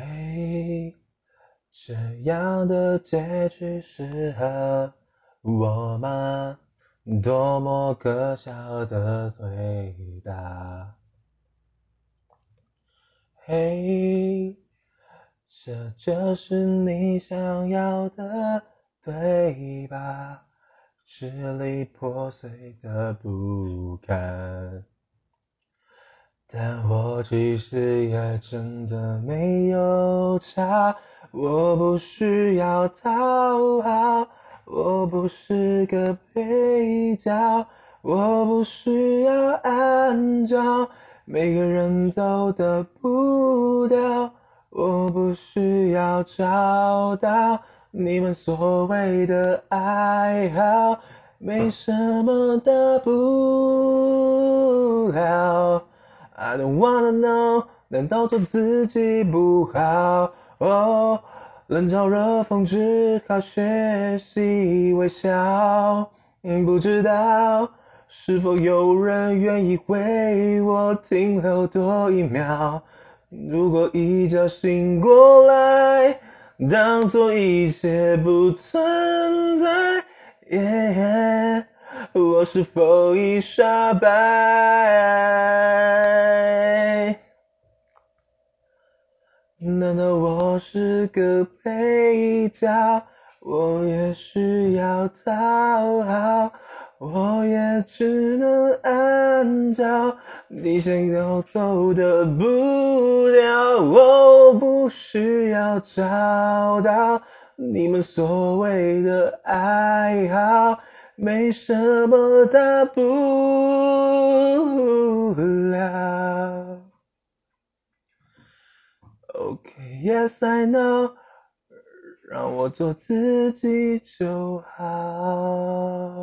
嘿，这样的结局适合我吗？多么可笑的回答。嘿，这就是你想要的对吧？支离破碎的不堪。但我其实也真的没有差，我不需要讨好，我不是个配角，我不需要按照每个人走的步调，我不需要找到你们所谓的爱好，没什么大不了。I don't wanna know，难道做自己不好？哦，冷嘲热讽只好学习微笑。不知道是否有人愿意为我停留多一秒？如果一觉醒过来，当作一切不存在。我是否已傻白？难道我是个配角？我也需要讨好，我也只能按照你想要走的步调。我不需要找到你们所谓的爱好。没什么大不了。OK，Yes I know，让我做自己就好。